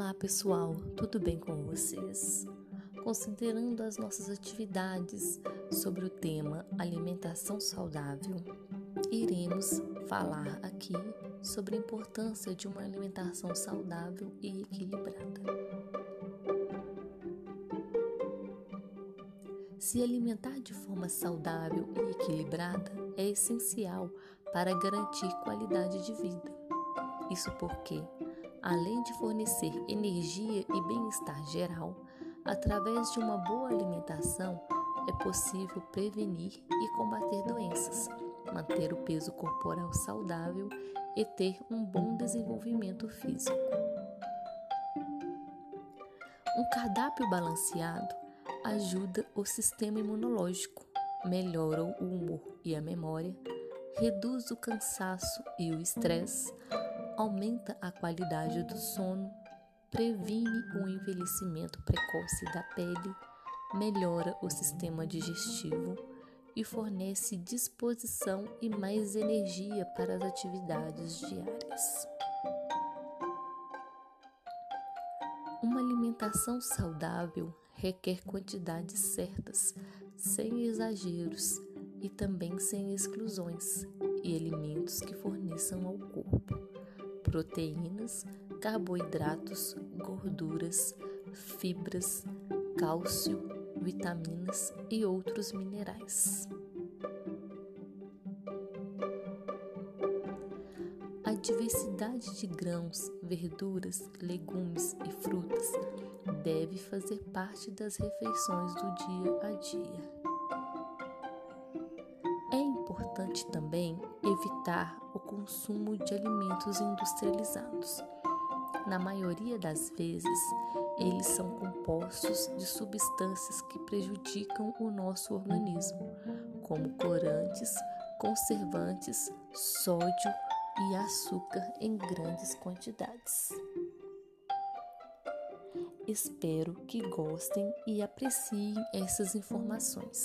Olá pessoal, tudo bem com vocês? Considerando as nossas atividades sobre o tema alimentação saudável, iremos falar aqui sobre a importância de uma alimentação saudável e equilibrada. Se alimentar de forma saudável e equilibrada é essencial para garantir qualidade de vida. Isso porque além de fornecer energia e bem-estar geral, através de uma boa alimentação é possível prevenir e combater doenças, manter o peso corporal saudável e ter um bom desenvolvimento físico. Um cardápio balanceado ajuda o sistema imunológico, melhora o humor e a memória, reduz o cansaço e o estresse, aumenta a qualidade do sono, previne o envelhecimento precoce da pele, melhora o sistema digestivo e fornece disposição e mais energia para as atividades diárias. Uma alimentação saudável requer quantidades certas, sem exageros e também sem exclusões, e alimentos que forneçam ao corpo proteínas, carboidratos, gorduras, fibras, cálcio, vitaminas e outros minerais. A diversidade de grãos, verduras, legumes e frutas deve fazer parte das refeições do dia a dia. Importante também evitar o consumo de alimentos industrializados. Na maioria das vezes, eles são compostos de substâncias que prejudicam o nosso organismo, como corantes, conservantes, sódio e açúcar em grandes quantidades. Espero que gostem e apreciem essas informações.